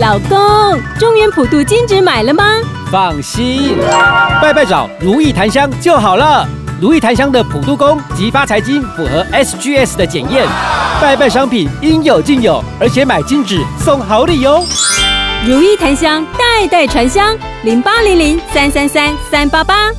老公，中原普渡金纸买了吗？放心，拜拜找如意檀香就好了。如意檀香的普渡功及发财金符合 SGS 的检验，拜拜商品应有尽有，而且买金纸送好礼哦。如意檀香代代传香，零八零零三三三三八八。